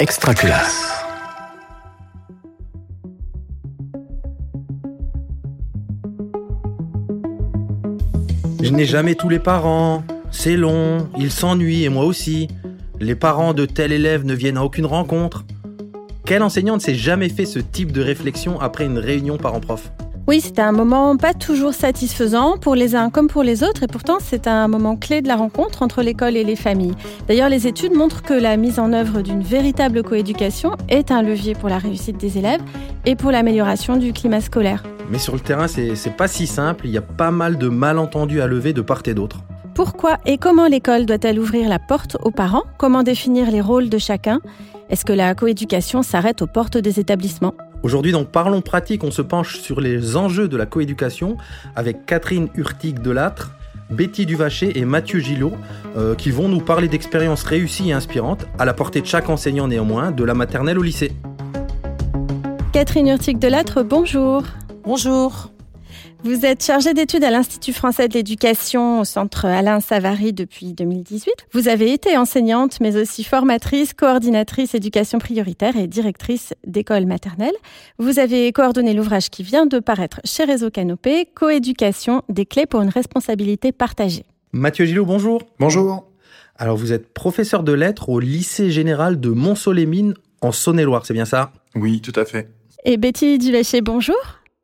Extraculasse. Je n'ai jamais tous les parents. C'est long, ils s'ennuient et moi aussi. Les parents de tel élève ne viennent à aucune rencontre. Quel enseignant ne s'est jamais fait ce type de réflexion après une réunion parents-prof Oui, c'est un moment pas toujours satisfaisant pour les uns comme pour les autres et pourtant c'est un moment clé de la rencontre entre l'école et les familles. D'ailleurs, les études montrent que la mise en œuvre d'une véritable coéducation est un levier pour la réussite des élèves et pour l'amélioration du climat scolaire. Mais sur le terrain, c'est c'est pas si simple, il y a pas mal de malentendus à lever de part et d'autre. Pourquoi et comment l'école doit-elle ouvrir la porte aux parents? Comment définir les rôles de chacun? Est-ce que la coéducation s'arrête aux portes des établissements? Aujourd'hui, dans Parlons pratique, on se penche sur les enjeux de la coéducation avec Catherine Hurtig Delattre, Betty Duvaché et Mathieu Gillot, euh, qui vont nous parler d'expériences réussies et inspirantes, à la portée de chaque enseignant néanmoins, de la maternelle au lycée. Catherine Hurtig Delattre, bonjour. Bonjour. Vous êtes chargée d'études à l'Institut français de l'éducation au centre Alain Savary depuis 2018. Vous avez été enseignante, mais aussi formatrice, coordinatrice éducation prioritaire et directrice d'école maternelle. Vous avez coordonné l'ouvrage qui vient de paraître chez Réseau Canopé, Coéducation, des clés pour une responsabilité partagée. Mathieu Gillot, bonjour. Bonjour. Alors, vous êtes professeur de lettres au lycée général de Mont-Solémine en Saône-et-Loire, c'est bien ça? Oui, tout à fait. Et Betty Duvaché, bonjour.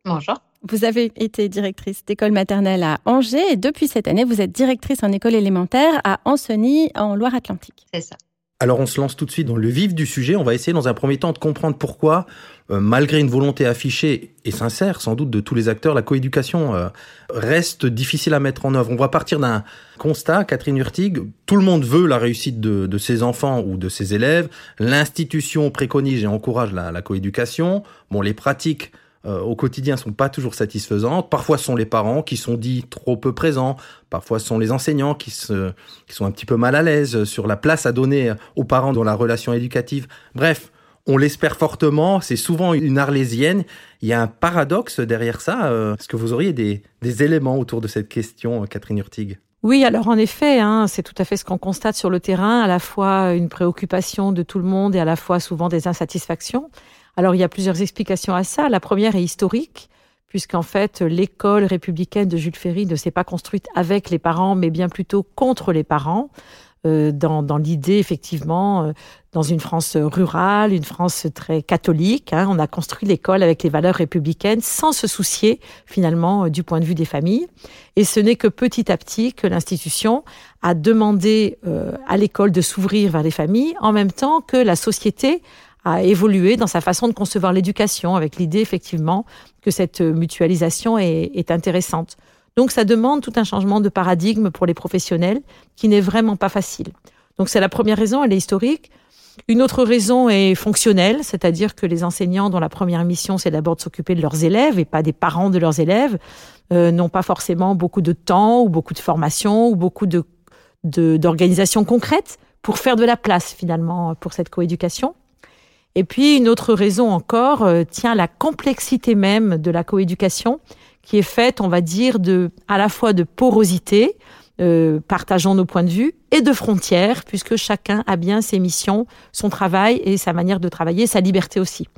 Bonjour. Vous avez été directrice d'école maternelle à Angers et depuis cette année, vous êtes directrice en école élémentaire à Ancenis en Loire-Atlantique. C'est ça. Alors on se lance tout de suite dans le vif du sujet. On va essayer dans un premier temps de comprendre pourquoi, euh, malgré une volonté affichée et sincère sans doute de tous les acteurs, la coéducation euh, reste difficile à mettre en œuvre. On va partir d'un constat, Catherine Hurtig, tout le monde veut la réussite de, de ses enfants ou de ses élèves. L'institution préconise et encourage la, la coéducation. Bon, les pratiques euh, au quotidien sont pas toujours satisfaisantes. Parfois, ce sont les parents qui sont dits trop peu présents. Parfois, ce sont les enseignants qui, sont un petit peu mal à l'aise sur la place à donner aux parents dans la relation éducative. Bref, on l'espère fortement. C'est souvent une arlésienne. Il y a un paradoxe derrière ça. Euh, Est-ce que vous auriez des, éléments autour de cette question, euh, Catherine Hurtig? Oui, alors en effet, hein, c'est tout à fait ce qu'on constate sur le terrain, à la fois une préoccupation de tout le monde et à la fois souvent des insatisfactions. Alors il y a plusieurs explications à ça. La première est historique, puisqu'en fait l'école républicaine de Jules Ferry ne s'est pas construite avec les parents, mais bien plutôt contre les parents. Euh, dans, dans l'idée effectivement euh, dans une France rurale, une France très catholique. Hein, on a construit l'école avec les valeurs républicaines sans se soucier finalement euh, du point de vue des familles. Et ce n'est que petit à petit que l'institution a demandé euh, à l'école de s'ouvrir vers les familles, en même temps que la société a évolué dans sa façon de concevoir l'éducation, avec l'idée effectivement que cette mutualisation est, est intéressante. Donc ça demande tout un changement de paradigme pour les professionnels qui n'est vraiment pas facile. Donc c'est la première raison, elle est historique. Une autre raison est fonctionnelle, c'est-à-dire que les enseignants dont la première mission c'est d'abord de s'occuper de leurs élèves et pas des parents de leurs élèves euh, n'ont pas forcément beaucoup de temps ou beaucoup de formation ou beaucoup de d'organisation concrète pour faire de la place finalement pour cette coéducation. Et puis une autre raison encore euh, tient la complexité même de la coéducation qui est faite, on va dire, de à la fois de porosité, euh, partageant nos points de vue, et de frontières, puisque chacun a bien ses missions, son travail et sa manière de travailler, sa liberté aussi.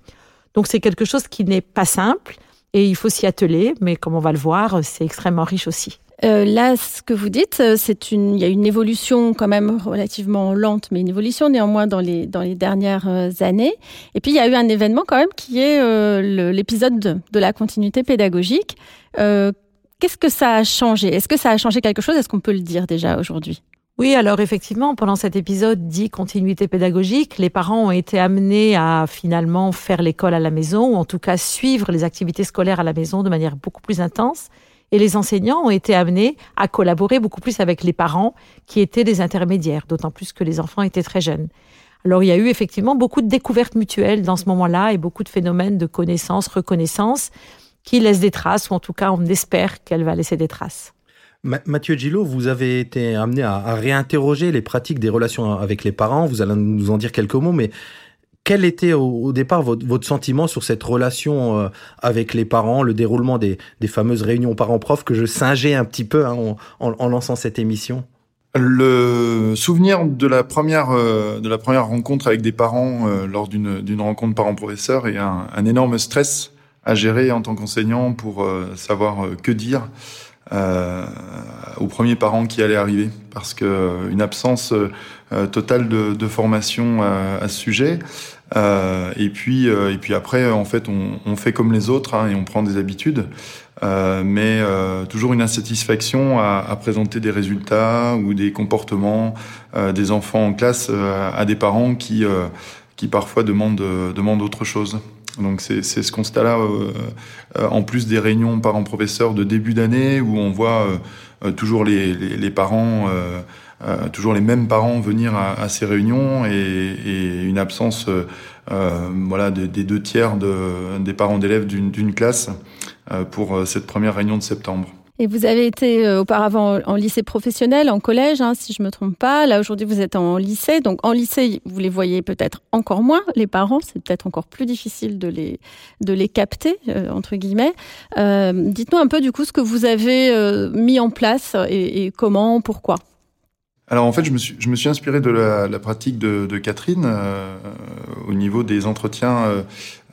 Donc c'est quelque chose qui n'est pas simple et il faut s'y atteler, mais comme on va le voir, c'est extrêmement riche aussi. Euh, là, ce que vous dites, euh, c'est une, il y a une évolution quand même relativement lente, mais une évolution néanmoins dans les dans les dernières euh, années. Et puis il y a eu un événement quand même qui est euh, l'épisode de, de la continuité pédagogique. Euh, Qu'est-ce que ça a changé? Est-ce que ça a changé quelque chose? Est-ce qu'on peut le dire déjà aujourd'hui? Oui, alors effectivement, pendant cet épisode dit continuité pédagogique, les parents ont été amenés à finalement faire l'école à la maison, ou en tout cas suivre les activités scolaires à la maison de manière beaucoup plus intense. Et les enseignants ont été amenés à collaborer beaucoup plus avec les parents qui étaient des intermédiaires, d'autant plus que les enfants étaient très jeunes. Alors il y a eu effectivement beaucoup de découvertes mutuelles dans ce moment-là et beaucoup de phénomènes de connaissance, reconnaissance qui laissent des traces, ou en tout cas on espère qu'elle va laisser des traces. Ma- Mathieu Gillot, vous avez été amené à, à réinterroger les pratiques des relations avec les parents. Vous allez nous en dire quelques mots, mais quel était au, départ votre, sentiment sur cette relation euh, avec les parents, le déroulement des, fameuses réunions parents-prof que je singeais un petit peu hein, en, lançant cette émission? Le souvenir de la première de la première rencontre avec des parents lors d'une rencontre parents-professeurs est un, énorme stress à gérer en tant qu'enseignant pour savoir que dire euh, aux premiers parents qui allaient arriver, parce que une absence euh, totale de, de formation à, à, ce sujet. Euh, et puis, euh, et puis après, en fait, on, on fait comme les autres hein, et on prend des habitudes. Euh, mais euh, toujours une insatisfaction à, à, présenter des résultats ou des comportements euh, des enfants en classe à des parents qui, qui parfois demandent, demandent autre chose. Donc c'est ce constat-là, euh, en plus des réunions parents-professeurs de début d'année où on voit euh, toujours les, les, les parents, euh, toujours les mêmes parents venir à, à ces réunions et, et une absence voilà, des, des, deux tiers de, des parents d'élèves d'une classe pour cette première réunion de septembre. Et vous avez été euh, auparavant en lycée professionnel, en collège, hein, si je me trompe pas. Là, aujourd'hui, vous êtes en lycée. Donc, en lycée, vous les voyez peut-être encore moins, les parents. C'est peut-être encore plus difficile de les, de les capter, euh, entre guillemets. Euh, Dites-nous un peu, du coup, ce que vous avez euh, mis en place et, et comment, pourquoi? Alors en fait, je me suis, je me suis inspiré de la, la pratique de, de Catherine euh, au niveau des entretiens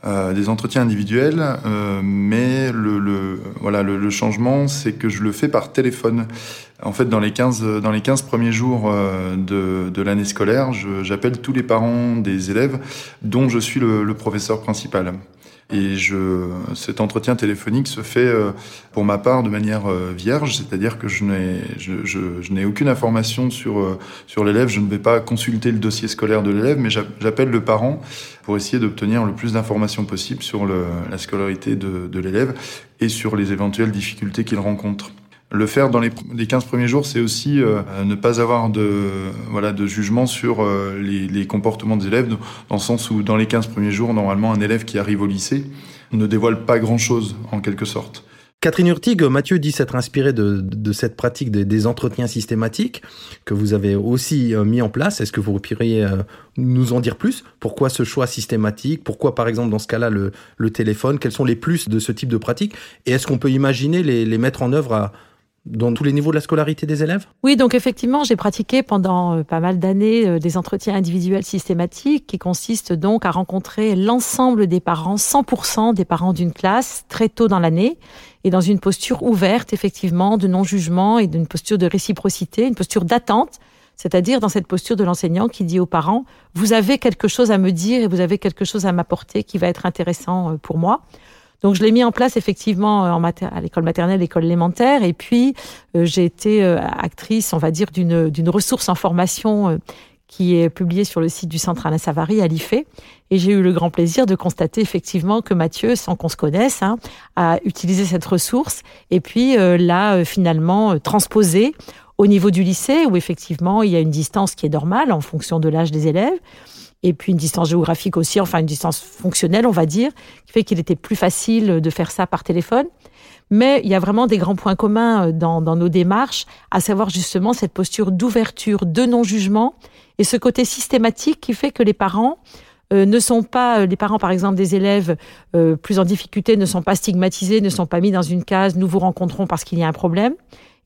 euh, des entretiens individuels, euh, mais le, le voilà le, le changement, c'est que je le fais par téléphone. En fait, dans les 15, dans les 15 premiers jours euh, de, de l'année scolaire, j'appelle tous les parents des élèves dont je suis le, le professeur principal. Et je, cet entretien téléphonique se fait euh, pour ma part de manière euh, vierge, c'est-à-dire que je n'ai, je, n'ai aucune information sur, euh, sur l'élève. Je ne vais pas consulter le dossier scolaire de l'élève, mais j'appelle le parent pour essayer d'obtenir le plus d'informations possible sur la scolarité de, de l'élève et sur les éventuelles difficultés qu'il rencontre. Le faire dans les, les 15 premiers jours, c'est aussi euh, ne pas avoir de, voilà, de jugement sur euh, les, les, comportements des élèves, dans le sens où dans les 15 premiers jours, normalement, un élève qui arrive au lycée ne dévoile pas grand-chose, en quelque sorte. Catherine Urtig, Mathieu dit s'être inspiré de, de, cette pratique des, des, entretiens systématiques que vous avez aussi euh, mis en place. Est-ce que vous pourriez nous en dire plus? Pourquoi ce choix systématique? Pourquoi, par exemple, dans ce cas-là, le, le, téléphone? Quels sont les plus de ce type de pratique? Et est-ce qu'on peut imaginer les, les mettre en œuvre à, dans tous les niveaux de la scolarité des élèves? Oui, donc effectivement, j'ai pratiqué pendant euh, pas mal d'années euh, des entretiens individuels systématiques qui consistent donc à rencontrer l'ensemble des parents, 100% des parents d'une classe, très tôt dans l'année, et dans une posture ouverte, effectivement, de non-jugement et d'une posture de réciprocité, une posture d'attente, c'est-à-dire dans cette posture de l'enseignant qui dit aux parents, vous avez quelque chose à me dire et vous avez quelque chose à m'apporter qui va être intéressant euh, pour moi. Donc je l'ai mis en place effectivement en mater à l'école maternelle, l'école élémentaire, et puis euh, j'ai été euh, actrice, on va dire, d'une ressource en formation euh, qui est publiée sur le site du Centre Alain Savary à l'IFE. Et j'ai eu le grand plaisir de constater effectivement que Mathieu, sans qu'on se connaisse, hein, a utilisé cette ressource. Et puis euh, l'a euh, finalement transposée au niveau du lycée où effectivement il y a une distance qui est normale en fonction de l'âge des élèves et puis une distance géographique aussi, enfin une distance fonctionnelle, on va dire, qui fait qu'il était plus facile de faire ça par téléphone. Mais il y a vraiment des grands points communs euh, dans, dans nos démarches, à savoir justement cette posture d'ouverture, de non-jugement, et ce côté systématique qui fait que les parents euh, ne sont pas, euh, les parents par exemple des élèves euh, plus en difficulté ne sont pas stigmatisés, ne sont pas mis dans une case, nous vous rencontrons parce qu'il y a un problème.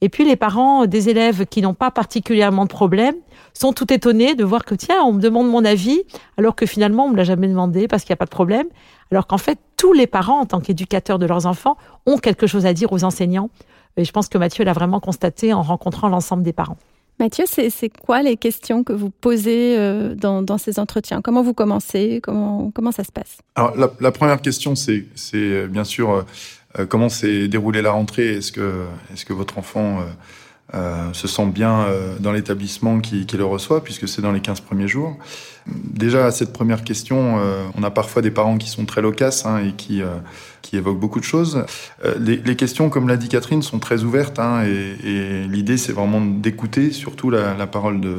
Et puis les parents des élèves qui n'ont pas particulièrement de problème sont tout étonnés de voir que tiens, on me demande mon avis, alors que finalement on me l'a jamais demandé parce qu'il n'y a pas de problème. Alors qu'en fait, tous les parents, en tant qu'éducateurs de leurs enfants, ont quelque chose à dire aux enseignants. Et je pense que Mathieu l'a vraiment constaté en rencontrant l'ensemble des parents. Mathieu, c'est quoi les questions que vous posez euh, dans, dans, ces entretiens? Comment vous commencez? Comment, comment ça se passe? Alors, la, la première question, c'est bien sûr euh, comment s'est déroulée la rentrée? Est-ce que, est que votre enfant euh, euh, se sent bien euh, dans l'établissement qui, le reçoit, puisque c'est dans les 15 premiers jours? Déjà, à cette première question, euh, on a parfois des parents qui sont très loquaces hein, et qui, euh, qui évoquent beaucoup de choses. Euh, les, questions, comme l'a dit Catherine, sont très ouvertes hein, et, l'idée, c'est vraiment d'écouter surtout la, parole de,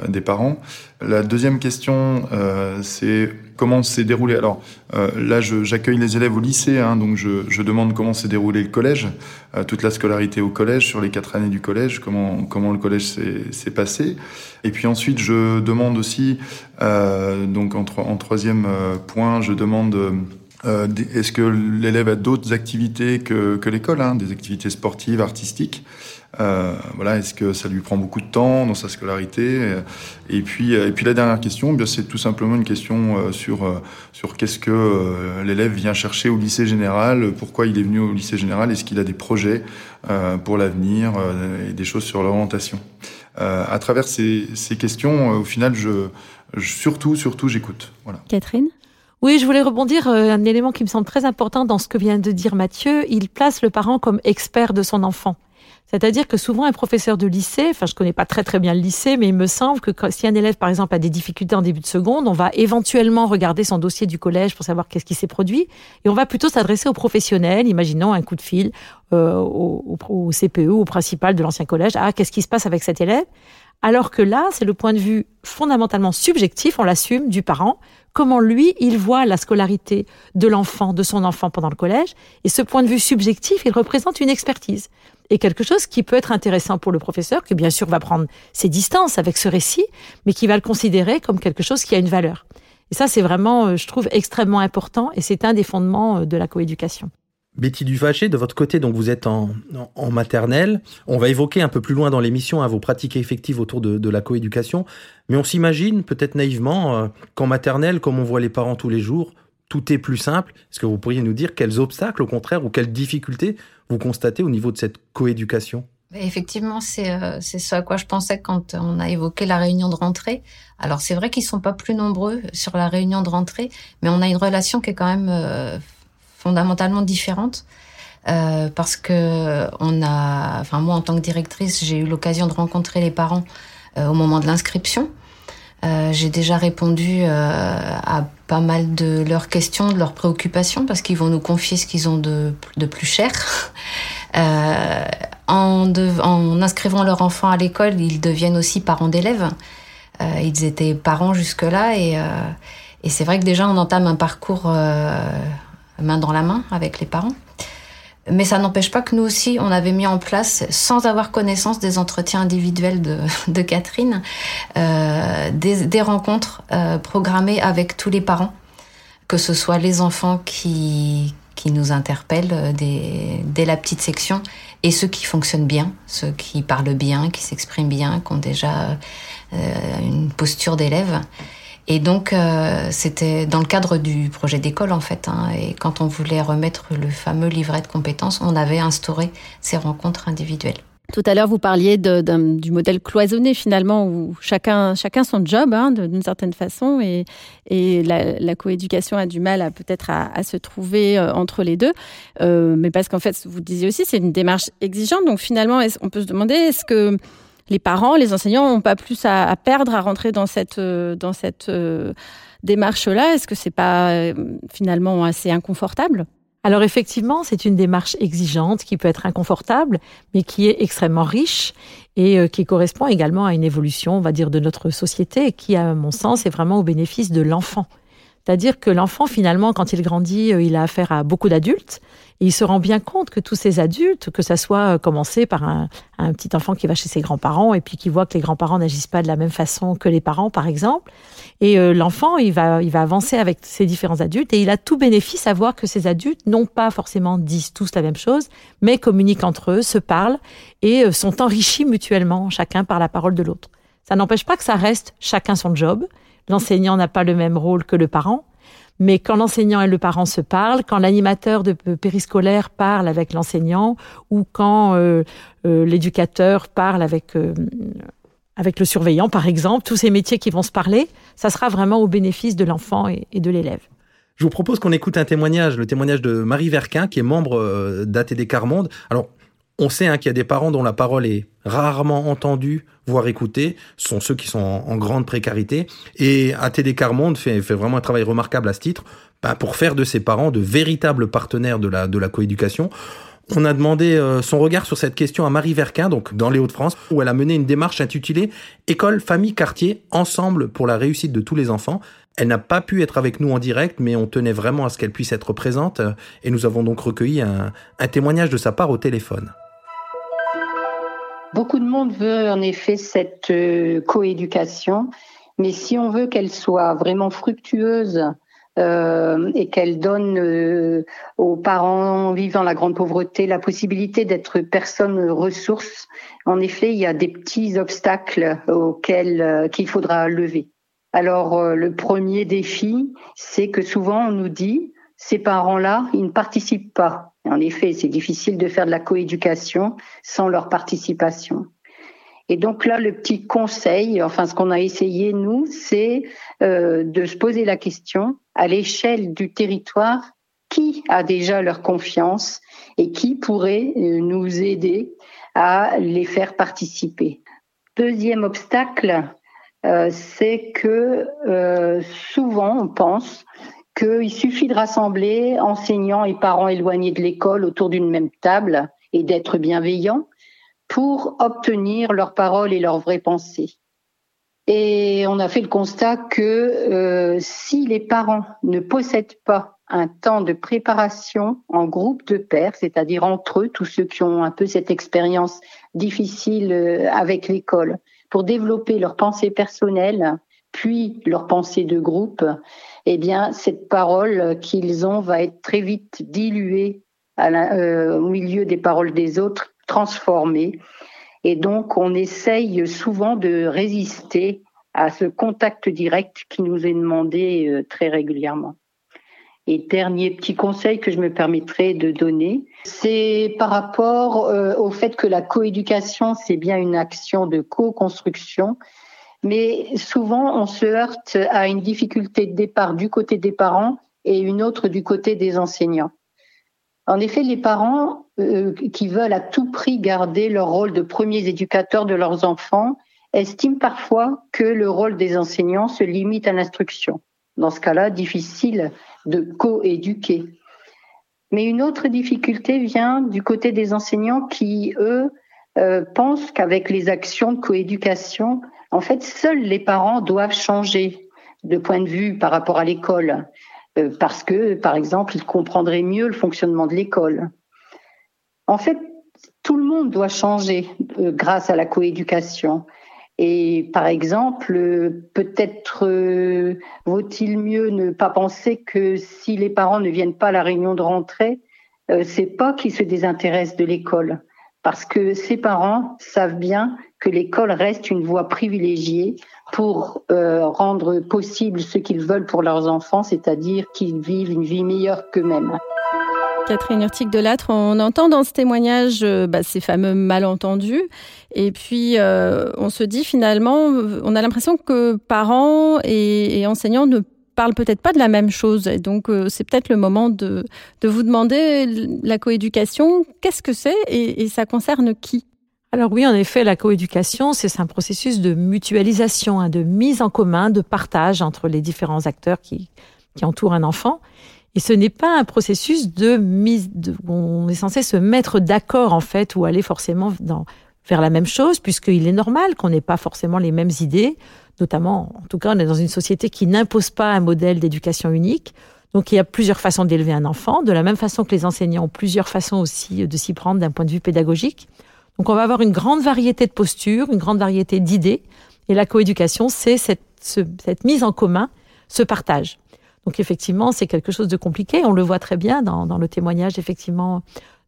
euh, des parents. La deuxième question, euh, c'est comment s'est déroulé. Alors euh, là, j'accueille les élèves au lycée, hein, donc je, demande comment s'est déroulé le collège, euh, toute la scolarité au collège, sur les quatre années du collège, comment comment le collège s'est passé. Et puis ensuite, je demande aussi, euh, donc en, troisième point, je demande Est-ce que l'élève a d'autres activités que, que l'école, hein, des activités sportives, artistiques? Euh, Voilà, est-ce que ça lui prend beaucoup de temps dans sa scolarité Et puis, et puis la dernière question, eh c'est tout simplement une question sur sur qu'est-ce que l'élève vient chercher au lycée général, pourquoi il est venu au lycée général, est-ce qu'il a des projets pour l'avenir et des choses sur l'orientation. à travers ces, ces questions, au final, je, je surtout surtout j'écoute. Voilà. Catherine? Oui, je voulais rebondir euh, un élément qui me semble très important dans ce que vient de dire Mathieu. Il place le parent comme expert de son enfant. C'est-à-dire que souvent un professeur de lycée, enfin je connais pas très très bien le lycée, mais il me semble que si un élève par exemple a des difficultés en début de seconde, on va éventuellement regarder son dossier du collège pour savoir qu'est-ce qui s'est produit, et on va plutôt s'adresser aux professionnels, imaginons un coup de fil euh, au, au, CPE, au principal de l'ancien collège, ah qu'est-ce qui se passe avec cet élève? Alors que là, c'est le point de vue fondamentalement subjectif, on l'assume, du parent, comment lui, il voit la scolarité de l'enfant, de son enfant pendant le collège. Et ce point de vue subjectif, il représente une expertise. Et quelque chose qui peut être intéressant pour le professeur, qui bien sûr va prendre ses distances avec ce récit, mais qui va le considérer comme quelque chose qui a une valeur. Et ça, c'est vraiment, euh, je trouve, extrêmement important, et c'est un des fondements euh, de la coéducation. Betty Dufaché, de votre côté, donc vous êtes en, maternelle. On va évoquer un peu plus loin dans l'émission hein, vos pratiques effectives autour de, de la coéducation. Mais on s'imagine, peut-être naïvement, euh, qu'en maternelle, comme on voit les parents tous les jours, tout est plus simple. Est-ce que vous pourriez nous dire quels obstacles, au contraire, ou quelles difficultés vous constatez au niveau de cette coéducation? Effectivement, c'est euh, ce à quoi je pensais quand on a évoqué la réunion de rentrée. Alors c'est vrai qu'ils sont pas plus nombreux sur la réunion de rentrée, mais on a une relation qui est quand même euh, fondamentalement différente. Euh, parce que on a, enfin moi en tant que directrice, j'ai eu l'occasion de rencontrer les parents euh, au moment de l'inscription. Euh, j'ai déjà répondu euh, à pas mal de leurs questions, de leurs préoccupations, parce qu'ils vont nous confier ce qu'ils ont de, de, plus cher. en, en, inscrivant leur enfant à l'école, ils deviennent aussi parents d'élèves. ils étaient parents jusque-là, et c'est vrai que déjà on entame un parcours main dans la main avec les parents. Mais ça n'empêche pas que nous aussi, on avait mis en place, sans avoir connaissance des entretiens individuels de, de Catherine, euh, des, des, rencontres euh, programmées avec tous les parents, que ce soit les enfants qui, qui nous interpellent euh, dès, dès la petite section et ceux qui fonctionnent bien, ceux qui parlent bien, qui s'expriment bien, qui ont déjà euh, une posture d'élève. Et donc, euh, c'était dans le cadre du projet d'école, en fait. Hein, et quand on voulait remettre le fameux livret de compétences, on avait instauré ces rencontres individuelles. Tout à l'heure, vous parliez de, du modèle cloisonné, finalement, où chacun, chacun son job, hein, d'une certaine façon, et, et la, la, coéducation a du mal à peut-être à, à, se trouver euh, entre les deux. Euh, mais parce qu'en fait, vous disiez aussi, c'est une démarche exigeante. Donc finalement, on peut se demander, est-ce que les parents, les enseignants n'ont pas plus à, perdre à rentrer dans cette, euh, dans cette euh, démarche-là Est-ce que c'est pas euh, finalement assez inconfortable? Alors effectivement, c'est une démarche exigeante qui peut être inconfortable, mais qui est extrêmement riche et qui correspond également à une évolution, on va dire, de notre société, qui, à mon sens, est vraiment au bénéfice de l'enfant. C'est-à-dire que l'enfant, finalement, quand il grandit, il a affaire à beaucoup d'adultes et il se rend bien compte que tous ces adultes, que ça soit euh, commencé par un, un petit enfant qui va chez ses grands-parents et puis qui voit que les grands-parents n'agissent pas de la même façon que les parents, par exemple, et euh, l'enfant, il va, il va avancer avec ces différents adultes et il a tout bénéfice à voir que ces adultes n'ont pas forcément disent tous la même chose, mais communiquent entre eux, se parlent et euh, sont enrichis mutuellement, chacun par la parole de l'autre. Ça n'empêche pas que ça reste chacun son job. L'enseignant n'a pas le même rôle que le parent. Mais quand l'enseignant et le parent se parlent, quand l'animateur de périscolaire parle avec l'enseignant, ou quand euh, euh, l'éducateur parle avec euh, avec le surveillant, par exemple, tous ces métiers qui vont se parler, ça sera vraiment au bénéfice de l'enfant et, de l'élève. Je vous propose qu'on écoute un témoignage, le témoignage de Marie Verquin, qui est membre d'ATD Carmonde. Alors, on sait hein, qu'il y a des parents dont la parole est rarement entendue, voire écoutée. Ce sont ceux qui sont en, grande précarité. Et ATD Carmonde fait, fait vraiment un travail remarquable à ce titre bah, pour faire de ses parents de véritables partenaires de la, de la coéducation. On a demandé euh, son regard sur cette question à Marie Verquin, donc dans les Hauts-de-France, où elle a mené une démarche intitulée École, famille, quartier, ensemble pour la réussite de tous les enfants. Elle n'a pas pu être avec nous en direct, mais on tenait vraiment à ce qu'elle puisse être présente, et nous avons donc recueilli un, un témoignage de sa part au téléphone. Beaucoup de monde veut en effet cette euh, coéducation, mais si on veut qu'elle soit vraiment fructueuse euh, et qu'elle donne euh, aux parents vivant la grande pauvreté la possibilité d'être personnes ressources. En effet, il y a des petits obstacles auxquels euh, qu'il faudra lever. Alors, le premier défi, c'est que souvent on nous dit ces parents-là, ils ne participent pas. En effet, c'est difficile de faire de la coéducation sans leur participation. Et donc là, le petit conseil, enfin ce qu'on a essayé nous, c'est euh, de se poser la question à l'échelle du territoire, qui a déjà leur confiance et qui pourrait euh, nous aider à les faire participer? Deuxième obstacle, euh, c'est que souvent on pense qu'il suffit de rassembler enseignants et parents éloignés de l'école autour d'une même table et d'être bienveillants pour obtenir leurs paroles et leurs vraies pensées. Et on a fait le constat que euh, si les parents ne possèdent pas un temps de préparation en groupe de pairs, c'est-à-dire entre eux, tous ceux qui ont un peu cette expérience difficile euh, avec l'école, pour développer leurs pensées personnelles, puis leurs pensées de groupe, eh bien, cette parole qu'ils ont va être très vite diluée euh, au milieu des paroles des autres transformé. Et donc, on essaye souvent de résister à ce contact direct qui nous est demandé euh, très régulièrement. Et dernier petit conseil que je me permettrai de donner, c'est par rapport euh, au fait que la coéducation, c'est bien une action de co-construction, mais souvent on se heurte à une difficulté de départ du côté des parents et une autre du côté des enseignants. En effet, les parents euh, qui veulent à tout prix garder leur rôle de premiers éducateurs de leurs enfants estiment parfois que le rôle des enseignants se limite à l'instruction. Dans ce cas-là, difficile de co-éduquer. Mais une autre difficulté vient du côté des enseignants qui, eux, euh, pensent qu'avec les actions de coéducation, en fait, seuls les parents doivent changer de point de vue par rapport à l'école. Euh, parce que, par exemple, ils comprendraient mieux le fonctionnement de l'école. En fait, tout le monde doit changer euh, grâce à la coéducation. Et par exemple, euh, peut-être vaut-il mieux ne pas penser que si les parents ne viennent pas à la réunion de rentrée, c'est pas qu'ils se désintéressent de l'école, parce que ces parents savent bien que l'école reste une voie privilégiée pour euh, rendre possible ce qu'ils veulent pour leurs enfants, c'est-à-dire qu'ils vivent une vie meilleure qu'eux-mêmes. Catherine Urtic de Latre, on entend dans ce témoignage euh, bah, ces fameux malentendus. Et puis, euh, on se dit finalement, on a l'impression que parents et, enseignants ne parlent peut-être pas de la même chose. Et donc, c'est peut-être le moment de, vous demander la coéducation, qu'est-ce que c'est et ça concerne qui? Alors oui, en effet, la coéducation, c'est un processus de mutualisation, hein, de mise en commun, de partage entre les différents acteurs qui, entourent un enfant. Et ce n'est pas un processus de mise, de, on est censé se mettre d'accord en fait ou aller forcément vers la même chose, puisqu'il est normal qu'on n'ait pas forcément les mêmes idées. Notamment, en tout cas, on est dans une société qui n'impose pas un modèle d'éducation unique. Donc il y a plusieurs façons d'élever un enfant, de la même façon que les enseignants ont plusieurs façons aussi de s'y prendre d'un point de vue pédagogique. Donc on va avoir une grande variété de postures, une grande variété d'idées. Et la coéducation, c'est cette, cette mise en commun, ce partage. Donc effectivement, c'est quelque chose de compliqué. On le voit très bien dans, dans le témoignage effectivement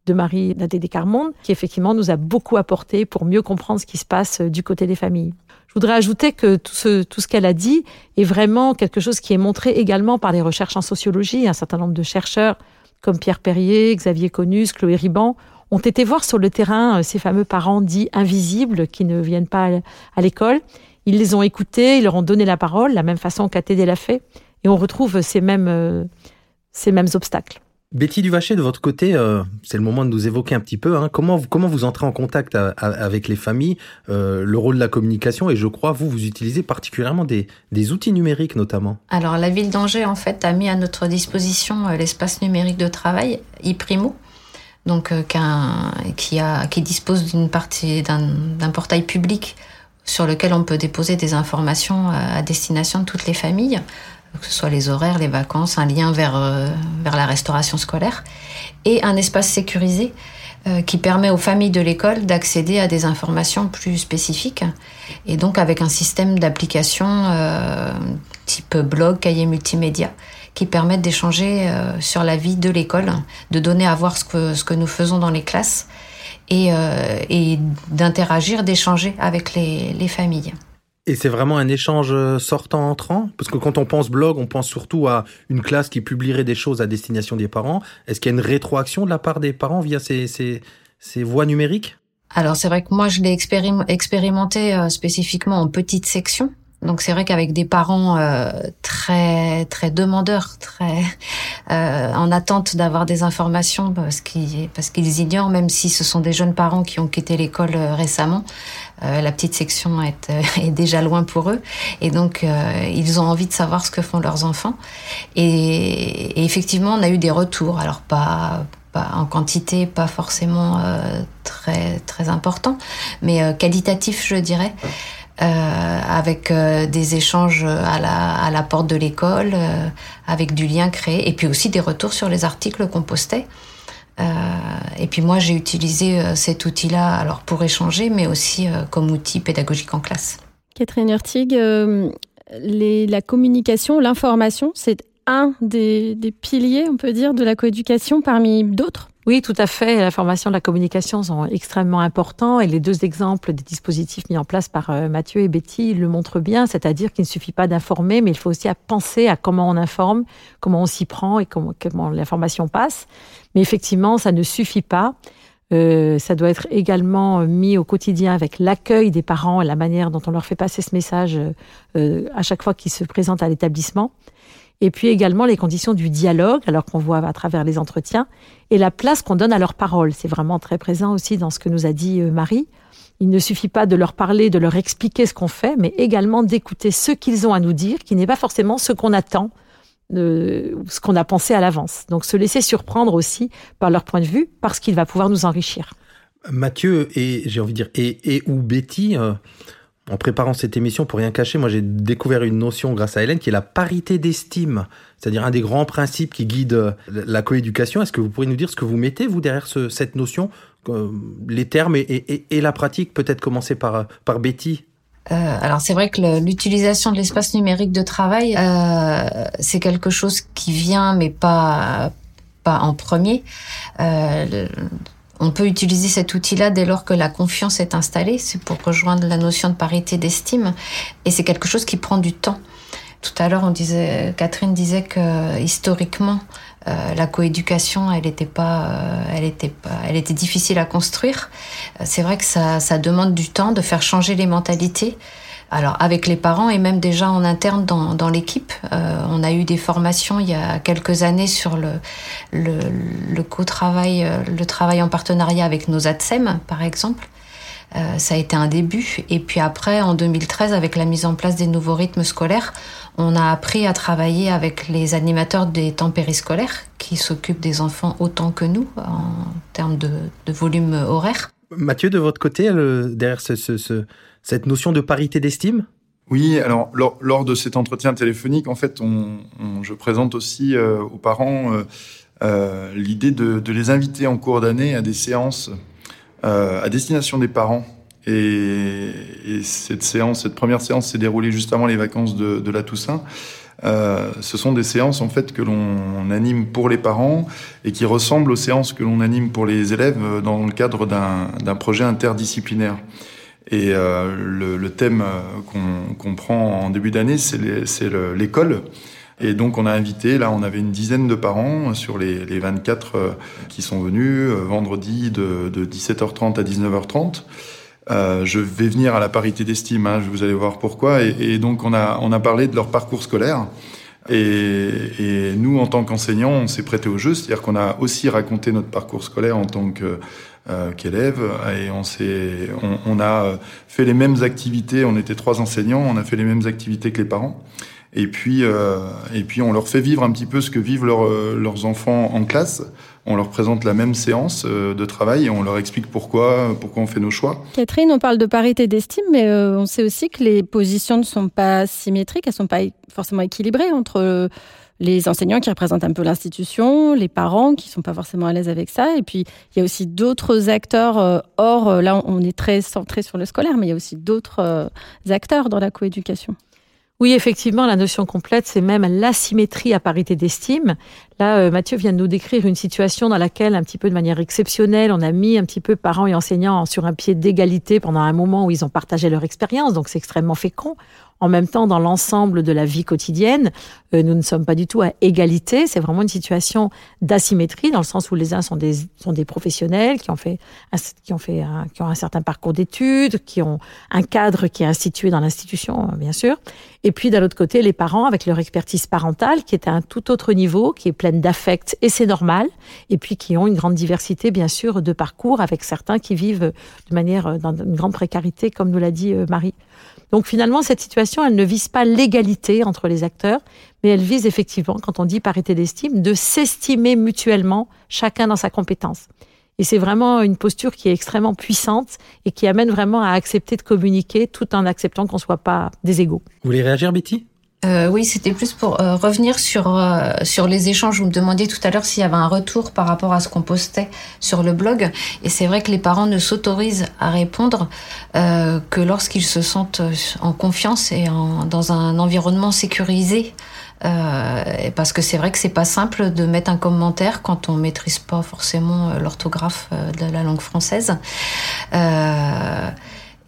de Marie Nadé Descarmonde, qui effectivement nous a beaucoup apporté pour mieux comprendre ce qui se passe du côté des familles. Je voudrais ajouter que tout ce, tout ce qu'elle a dit est vraiment quelque chose qui est montré également par les recherches en sociologie. Un certain nombre de chercheurs comme Pierre Perrier, Xavier Conus, Chloé Riban ont été voir sur le terrain euh, ces fameux parents dits invisibles qui ne viennent pas à l'école. Ils les ont écoutés, ils leur ont donné la parole, la même façon qu'ATD l'a fait, et on retrouve ces mêmes, euh, ces mêmes obstacles. Betty Duvaché, de votre côté, euh, c'est le moment de nous évoquer un petit peu hein, comment, vous, comment vous entrez en contact avec les familles, le rôle de la communication, et je crois, vous, vous utilisez particulièrement des, des outils numériques notamment. Alors, la ville d'Angers, en fait, a mis à notre disposition l'espace numérique de travail, iPrimo, donc euh, qui, a, qui dispose d'une partie d'un portail public sur lequel on peut déposer des informations à destination de toutes les familles, que ce soit les horaires, les vacances, un lien vers, euh, vers la restauration scolaire, et un espace sécurisé euh, qui permet aux familles de l'école d'accéder à des informations plus spécifiques, et donc avec un système d'application type blog, cahier multimédia, qui permettent d'échanger sur la vie de l'école, de donner à voir ce que, ce que nous faisons dans les classes et, et d'interagir, d'échanger avec les, les familles. Et c'est vraiment un échange sortant-entrant Parce que quand on pense blog, on pense surtout à une classe qui publierait des choses à destination des parents. Est-ce qu'il y a une rétroaction de la part des parents via ces, ces, ces voies numériques? Alors c'est vrai que moi je l'ai expérimenté euh, spécifiquement en petite section. Donc c'est vrai qu'avec des parents euh, très très demandeurs, très euh, en attente d'avoir des informations parce qu'ils parce qu'ils ignorent, même si ce sont des jeunes parents qui ont quitté l'école récemment, la petite section est, est, déjà loin pour eux et donc ils ont envie de savoir ce que font leurs enfants. Et, effectivement, on a eu des retours. Alors pas en quantité, pas forcément euh, très très important, mais euh, qualitatif, je dirais. Euh, avec des échanges à la, porte de l'école, avec du lien créé, et puis aussi des retours sur les articles qu'on postait. et puis moi, j'ai utilisé cet outil-là alors pour échanger, mais aussi comme outil pédagogique en classe. Catherine Hurtig, les, la communication, l'information, c'est un des, piliers, on peut dire, de la coéducation parmi d'autres oui, tout à fait. La formation de la communication sont extrêmement importants et les deux exemples des dispositifs mis en place par euh, Mathieu et Betty le montrent bien, c'est-à-dire qu'il ne suffit pas d'informer, mais il faut aussi penser à comment on informe, comment on s'y prend et comment, l'information passe. Mais effectivement, ça ne suffit pas. Euh, ça doit être également mis au quotidien avec l'accueil des parents et la manière dont on leur fait passer ce message euh, à chaque fois qu'ils se présentent à l'établissement et puis également les conditions du dialogue, alors qu'on voit à travers les entretiens, et la place qu'on donne à leurs paroles. C'est vraiment très présent aussi dans ce que nous a dit euh, Marie. Il ne suffit pas de leur parler, de leur expliquer ce qu'on fait, mais également d'écouter ce qu'ils ont à nous dire, qui n'est pas forcément ce qu'on attend, euh, ce qu'on a pensé à l'avance. Donc se laisser surprendre aussi par leur point de vue, parce qu'il va pouvoir nous enrichir. Mathieu et j'ai envie de dire et, et ou Betty, euh, en préparant cette émission, pour rien cacher, moi j'ai découvert une notion grâce à Hélène qui est la parité d'estime, c'est-à-dire un des grands principes qui guide euh, la coéducation. Est-ce que vous pourriez nous dire ce que vous mettez, vous, derrière cette notion, euh, les termes et, la pratique? Peut-être commencer par, par Betty euh, alors c'est vrai que l'utilisation de l'espace numérique de travail, c'est quelque chose qui vient, mais pas pas en premier. On peut utiliser cet outil-là dès lors que la confiance est installée. C'est pour rejoindre la notion de parité d'estime. Et c'est quelque chose qui prend du temps. Tout à l'heure, on disait, Catherine disait que historiquement, euh, la coéducation, elle était pas, euh, elle était pas, elle était difficile à construire. C'est vrai que ça, ça demande du temps de faire changer les mentalités alors avec les parents et même déjà en interne dans, l'équipe. Euh, on a eu des formations il y a quelques années sur le, le, co-travail, euh, le travail en partenariat avec nos ATSEM par exemple. Euh, ça a été un début. Et puis après, en 2013, avec la mise en place des nouveaux rythmes scolaires, on a appris à travailler avec les animateurs des temps périscolaires qui s'occupent des enfants autant que nous en termes de volume horaire. Mathieu, de votre côté, derrière ce, ce, cette notion de parité d'estime? Oui, alors lors, de cet entretien téléphonique, en fait, je présente aussi euh, aux parents euh, euh, l'idée de, les inviter en cours d'année à des séances à destination des parents. Et, et, cette séance, cette première séance s'est déroulée juste avant les vacances de la Toussaint. Euh, ce sont des séances en fait que l'on anime pour les parents et qui ressemblent aux séances que l'on anime pour les élèves dans le cadre d'un projet interdisciplinaire. Et euh, le, le, thème euh, qu'on prend en début d'année, c'est l'école. Et donc on a invité, là on avait une dizaine de parents sur les, les 24 euh, qui sont venus vendredi de, de 17h30 à 19h30. Euh, je vais venir à la parité d'estime, hein, vous allez voir pourquoi. Et, donc on a, on a parlé de leur parcours scolaire. Et, et nous, en tant qu'enseignants, on s'est prêté au jeu, c'est-à-dire qu'on a aussi raconté notre parcours scolaire en tant que euh, et on s'est on, a fait les mêmes activités. On était trois enseignants. On a fait les mêmes activités que les parents. Et puis euh, et puis on leur fait vivre un petit peu ce que vivent leurs leurs enfants en classe on leur présente la même séance euh, de travail et on leur explique pourquoi pourquoi on fait nos choix Catherine on parle de parité d'estime mais euh, on sait aussi que les positions ne sont pas symétriques elles sont pas forcément équilibrées entre les enseignants qui représentent un peu l'institution, les parents qui sont pas forcément à l'aise avec ça, et puis il y a aussi d'autres acteurs. Euh, or, euh, là, on est très centré sur le scolaire, mais il y a aussi d'autres euh, acteurs dans la coéducation. Oui, effectivement, la notion complète, c'est même l'asymétrie à parité d'estime. Là, euh, Mathieu vient de nous décrire une situation dans laquelle, un petit peu de manière exceptionnelle, on a mis un petit peu parents et enseignants sur un pied d'égalité pendant un moment où ils ont partagé leur expérience, donc c'est extrêmement fécond. En même temps, dans l'ensemble de la vie quotidienne, euh, nous ne sommes pas du tout à égalité. C'est vraiment une situation d'asymétrie dans le sens où les uns sont des sont des professionnels qui ont fait un, qui ont fait qui ont un certain parcours d'études, qui ont un cadre qui est institué dans l'institution, bien sûr. Et puis d'un autre côté, les parents avec leur expertise parentale qui est à un tout autre niveau, qui est pleine d'affect et c'est normal. Et puis qui ont une grande diversité, bien sûr, de parcours avec certains qui vivent de manière dans une grande précarité, comme nous l'a dit euh, Marie. Donc finalement, cette situation, elle ne vise pas l'égalité entre les acteurs, mais elle vise effectivement, quand on dit parité d'estime, de s'estimer mutuellement, chacun dans sa compétence. Et c'est vraiment une posture qui est extrêmement puissante et qui amène vraiment à accepter de communiquer tout en acceptant qu'on ne soit pas des égaux. Vous voulez réagir, Betty? Euh, oui, c'était plus pour euh, revenir sur euh, sur les échanges. Vous me demandiez tout à l'heure s'il y avait un retour par rapport à ce qu'on postait sur le blog. Et c'est vrai que les parents ne s'autorisent à répondre euh, que lorsqu'ils se sentent en confiance et en, dans un environnement sécurisé. parce que c'est vrai que c'est pas simple de mettre un commentaire quand on maîtrise pas forcément l'orthographe de la langue française.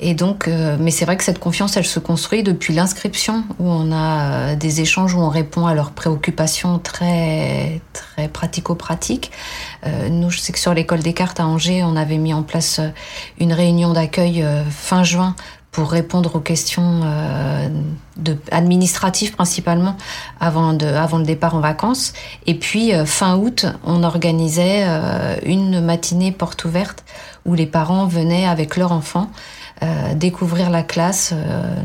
Et donc, euh, mais c'est vrai que cette confiance, elle se construit depuis l'inscription, où on a euh, des échanges où on répond à leurs préoccupations très très pratico-pratiques. Euh, nous, je sais que sur l'école des cartes à Angers, on avait mis en place une réunion d'accueil fin juin pour répondre aux questions de, administratives principalement avant, de, avant le départ en vacances. Et puis fin août, on organisait une matinée porte ouverte où les parents venaient avec leurs enfants euh, découvrir la classe euh,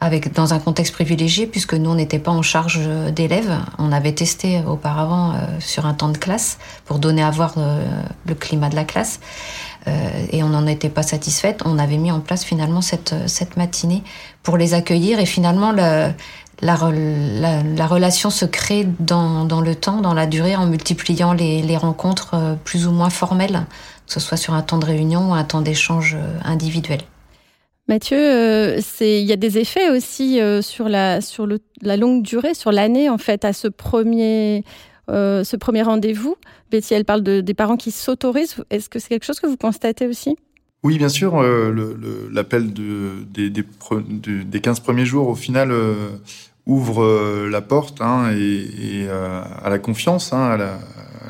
avec dans un contexte privilégié puisque nous on n'était pas en charge d'élèves. On avait testé auparavant euh, sur un temps de classe pour donner à voir le climat de la classe et on n'en était pas satisfaite. On avait mis en place finalement cette cette matinée pour les accueillir et finalement la, la, la, relation se crée dans, dans, le temps, dans la durée, en multipliant les, les rencontres plus ou moins formelles, que ce soit sur un temps de réunion ou un temps d'échange individuel. Mathieu, euh, il y a des effets aussi euh, sur la sur la longue durée, sur l'année en fait, à ce premier euh, rendez-vous. Betty, elle parle de, des parents qui s'autorisent. Est-ce que c'est quelque chose que vous constatez aussi? Oui, bien sûr. L'appel de, des, des, des 15 premiers jours, au final, ouvre la porte hein, à la confiance, hein, à la,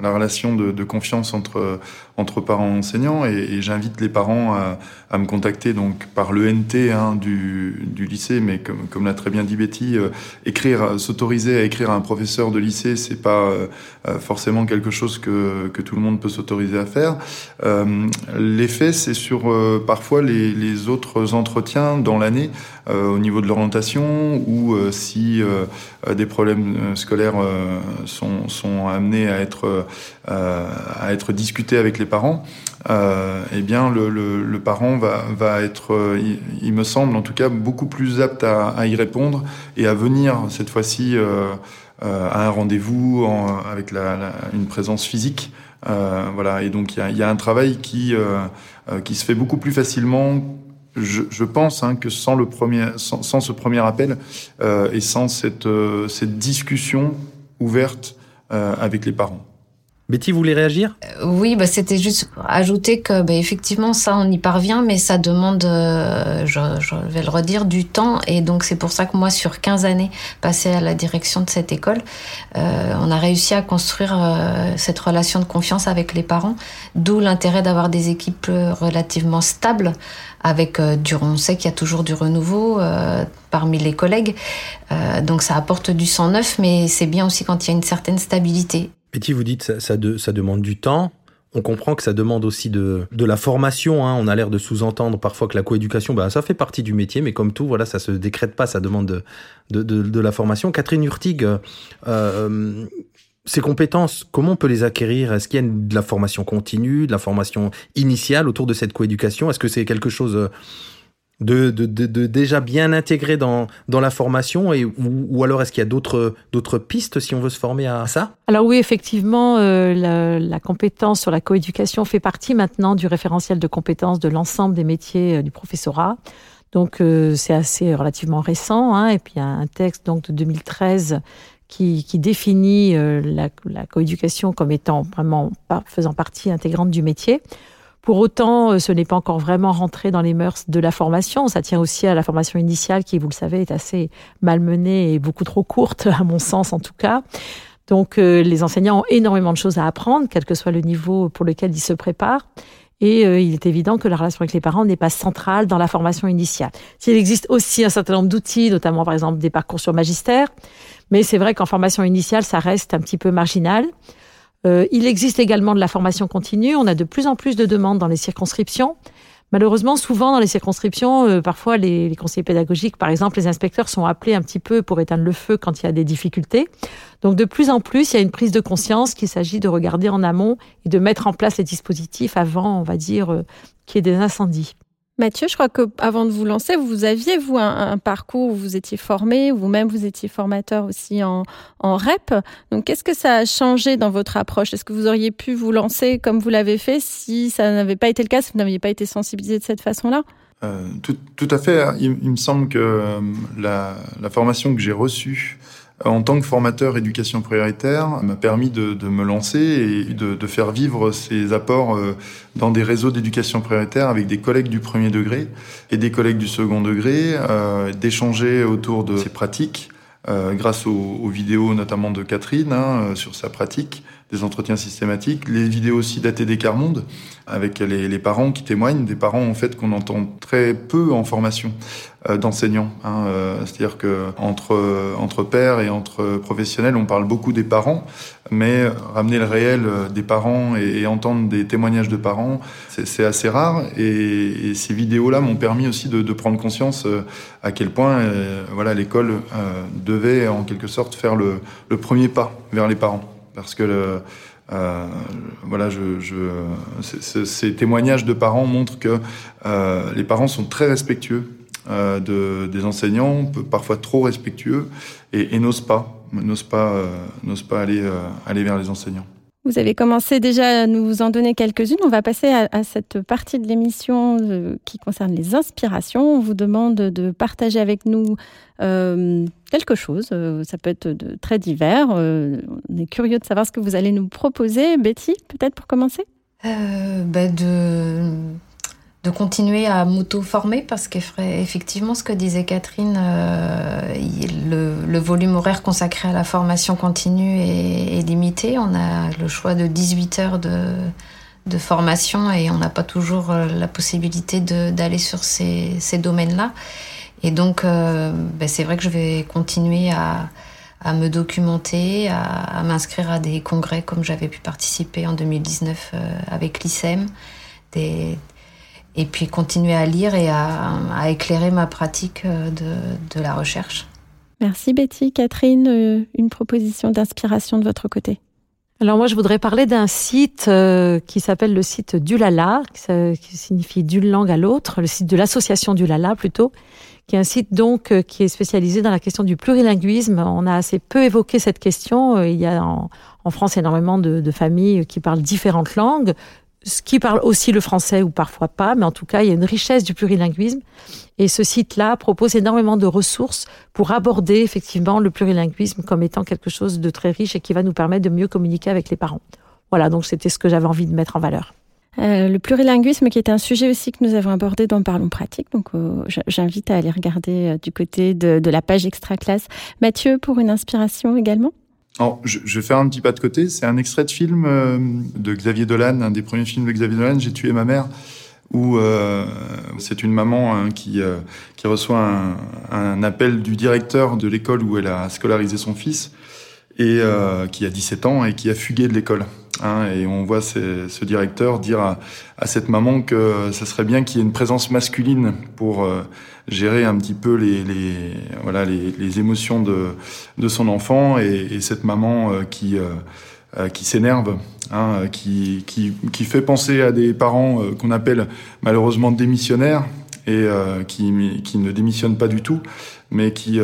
la relation de, confiance entre entre parents enseignants et, et j'invite les parents à, à, me contacter donc par l'ENT hein, du, du lycée. Mais comme, comme l'a très bien dit Betty euh, écrire s'autoriser à écrire à un professeur de lycée c'est pas euh, euh, forcément quelque chose que, que tout le monde peut s'autoriser à faire. Euh, l'effet c'est sur parfois les, les, autres entretiens dans l'année au niveau de l'orientation ou si des problèmes scolaires sont, sont amenés à être à être discutés avec les parents, euh, eh bien le, le, le, parent va, va être, euh, il, il, me semble en tout cas, beaucoup plus apte à, à y répondre et à venir cette fois-ci euh, euh, à un rendez-vous avec la, la, une présence physique. Euh, voilà, et donc il y a, y a, un travail qui, euh, qui se fait beaucoup plus facilement je, je, pense hein, que sans le premier, sans, sans ce premier appel euh, et sans cette, euh, cette discussion ouverte euh, avec les parents. Betty, voulez réagir? Euh, Oui, bah, c'était juste ajouter que bah, effectivement ça on y parvient, mais ça demande, euh, je, je, vais le redire, du temps. Et donc c'est pour ça que moi sur 15 années passées à la direction de cette école, euh, on a réussi à construire euh, cette relation de confiance avec les parents, d'où l'intérêt d'avoir des équipes relativement stables. Avec euh, du, on sait qu'il y a toujours du renouveau euh, parmi les collègues, donc ça apporte du sang neuf, mais c'est bien aussi quand il y a une certaine stabilité. Betty, vous dites ça, ça, de, ça demande du temps. On comprend que ça demande aussi de, de la formation. Hein. On a l'air de sous-entendre parfois que la coéducation, bah, ça fait partie du métier, mais comme tout, voilà, ça se décrète pas, ça demande de, de, de, la formation. Catherine Hurtig, euh, ces compétences, comment on peut les acquérir? Est-ce qu'il y a de la formation continue, de la formation initiale autour de cette coéducation? Est-ce que c'est quelque chose de, déjà bien intégré dans, la formation et, ou, alors est-ce qu'il y a d'autres, pistes si on veut se former à ça? Alors oui, effectivement, euh, la, compétence sur la coéducation fait partie maintenant du référentiel de compétences de l'ensemble des métiers euh, du professorat. Donc euh, c'est assez relativement récent. Hein, et puis il y a un texte donc de 2013 qui, qui définit la, la coéducation comme étant vraiment faisant partie intégrante du métier. Pour autant, euh, ce n'est pas encore vraiment rentré dans les mœurs de la formation. Ça tient aussi à la formation initiale qui, vous le savez, est assez malmenée et beaucoup trop courte, à mon sens en tout cas. Donc euh, les enseignants ont énormément de choses à apprendre, quel que soit le niveau pour lequel ils se préparent. Et euh, il est évident que la relation avec les parents n'est pas centrale dans la formation initiale. S'il existe aussi un certain nombre d'outils, notamment par exemple des parcours sur magistère, mais c'est vrai qu'en formation initiale, ça reste un petit peu marginal. Euh, il existe également de la formation continue. On a de plus en plus de demandes dans les circonscriptions. Malheureusement, souvent dans les circonscriptions, euh, parfois les, les, conseillers pédagogiques, par exemple, les inspecteurs sont appelés un petit peu pour éteindre le feu quand il y a des difficultés. Donc de plus en plus, il y a une prise de conscience qu'il s'agit de regarder en amont et de mettre en place les dispositifs avant, on va dire, euh, qu'il y ait des incendies. Mathieu, je crois que avant de vous lancer, vous aviez vous un, parcours où vous étiez formé, vous-même vous étiez formateur aussi en, en REP. Donc qu'est-ce que ça a changé dans votre approche? Est-ce que vous auriez pu vous lancer comme vous l'avez fait si ça n'avait pas été le cas, si vous n'aviez pas été sensibilisé de cette façon-là? Euh, tout, tout, à fait. Il, il me semble que euh, la, la formation que j'ai reçue en tant que formateur éducation prioritaire, m'a permis de, me lancer et de, de, faire vivre ces apports euh, dans des réseaux d'éducation prioritaire avec des collègues du premier degré et des collègues du second degré, euh, d'échanger autour de ces pratiques euh, grâce aux, aux, vidéos notamment de Catherine hein, sur sa pratique des entretiens systématiques, les vidéos aussi d'ATD Carmonde avec les, les, parents qui témoignent, des parents en fait qu'on entend très peu en formation euh, d'enseignants. Hein, euh, C'est-à-dire que entre entre pairs et entre professionnels, on parle beaucoup des parents, mais ramener le réel des parents et, et entendre des témoignages de parents, c'est assez rare. Et, et ces vidéos-là m'ont permis aussi de, de, prendre conscience euh, à quel point euh, voilà l'école euh, devait en quelque sorte faire le, le premier pas vers les parents parce que le, euh, voilà, je, je, ces témoignages de parents montrent que euh, les parents sont très respectueux euh, de, des enseignants, parfois trop respectueux, et, n'osent pas, n'osent pas, euh, pas aller vers les enseignants. Vous avez commencé déjà à nous en donner quelques-unes. On va passer à, cette partie de l'émission euh, qui concerne les inspirations. On vous demande de partager avec nous euh, quelque chose. Euh, ça peut être de très divers. On est curieux de savoir ce que vous allez nous proposer. Betty, peut-être pour commencer? Bah de de continuer à m'auto-former parce qu'effectivement, ce que disait Catherine, euh, le, volume horaire consacré à la formation continue est, limité. On a le choix de 18 heures de, formation et on n'a pas toujours euh, la possibilité d'aller sur ces, domaines-là. Et donc, euh, ben c'est vrai que je vais continuer à, me documenter, à, m'inscrire à des congrès comme j'avais pu participer en 2019 euh, avec l'ICEM. Et puis continuer à lire et à, à éclairer ma pratique euh, de, de, la recherche. Merci Betty. Catherine, euh, une proposition d'inspiration de votre côté alors moi, je voudrais parler d'un site euh, qui s'appelle le site d'Ulala, qui, qui signifie d'une langue à l'autre, le site de l'association d'Ulala plutôt, qui est un site donc euh, qui est spécialisé dans la question du plurilinguisme. On a assez peu évoqué cette question. Il y a en, en France énormément de, de familles qui parlent différentes langues ce qui parle aussi le français ou parfois pas, mais en tout cas, il y a une richesse du plurilinguisme. Et ce site-là propose énormément de ressources pour aborder effectivement le plurilinguisme comme étant quelque chose de très riche et qui va nous permettre de mieux communiquer avec les parents. Voilà, donc c'était ce que j'avais envie de mettre en valeur. Euh, le plurilinguisme qui est un sujet aussi que nous avons abordé dans Parlons pratique, donc euh, j'invite à aller regarder euh, du côté de, de la page extra classe. Mathieu, pour une inspiration également? Alors, je, je, vais faire un petit pas de côté. C'est un extrait de film euh, de Xavier Dolan, un des premiers films de Xavier Dolan, J'ai tué ma mère, où euh, c'est une maman hein, qui, euh, qui reçoit un, un, appel du directeur de l'école où elle a scolarisé son fils, et qui a 17 ans et qui a fugué de l'école. Hein, et on voit ce, directeur dire à, cette maman que ça serait bien qu'il y ait une présence masculine pour euh, gérer un petit peu les, voilà les, émotions de, de son enfant et, et cette maman euh, qui euh, qui s'énerve, hein, qui, qui, qui fait penser à des parents qu'on appelle malheureusement démissionnaires et qui, qui ne démissionnent pas du tout, mais qui,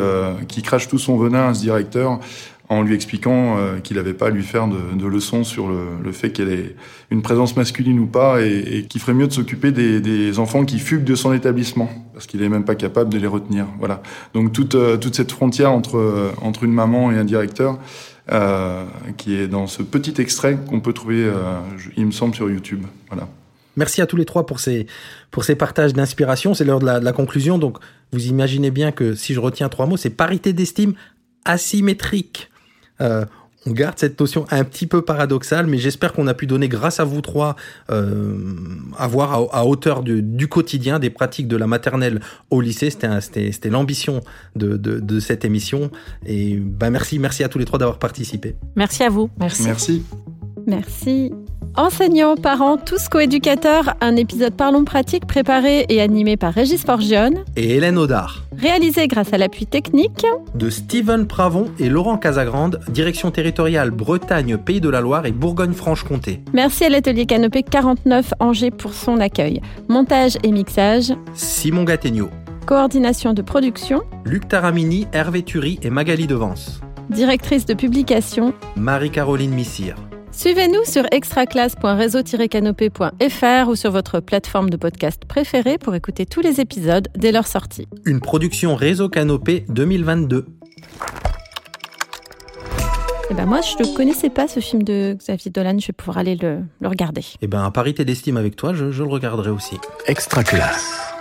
qui crache tout son venin à ce directeur en lui expliquant qu'il n'avait pas à lui faire de, de leçons sur le, fait qu'elle ait une présence masculine ou pas, et, qu'il ferait mieux de s'occuper des, enfants qui fuguent de son établissement, parce qu'il est même pas capable de les retenir. Voilà. Donc toute, toute cette frontière entre, entre une maman et un directeur, euh, qui est dans ce petit extrait qu'on peut trouver, euh, il me semble, sur YouTube. Voilà. Merci à tous les trois pour ces, pour ces partages d'inspiration. C'est l'heure de la, de la, conclusion. Donc, vous imaginez bien que si je retiens trois mots, c'est parité d'estime asymétrique. Euh, on garde cette notion un petit peu paradoxale, mais j'espère qu'on a pu donner, grâce à vous trois, euh, avoir à, hauteur du, du, quotidien des pratiques de la maternelle au lycée. C'était l'ambition de, de, de, cette émission. Et ben merci, merci à tous les trois d'avoir participé. Merci à vous. Merci. Merci. Merci. Enseignants, parents, tous coéducateurs, un épisode Parlons pratique préparé et animé par Régis Forgione et Hélène Audard. Réalisé grâce à l'appui technique de Steven Pravon et Laurent Casagrande, direction territoriale Bretagne, Pays de la Loire et Bourgogne-Franche-Comté. Merci à l'atelier Canopé 49 Angers pour son accueil. Montage et mixage Simon Gattegno. Coordination de production Luc Taramini, Hervé Thury et Magali Devance. Directrice de publication Marie-Caroline Missire. Suivez-nous sur extraclasse.réseau-canopé.fr ou sur votre plateforme de podcast préférée pour écouter tous les épisodes dès leur sortie. Une production Réseau Canopé 2022. Eh ben moi, je ne connaissais pas ce film de Xavier Dolan. Je vais pouvoir aller le, le regarder. Eh ben, à parité d'estime avec toi, je, je le regarderai aussi. Extra classe.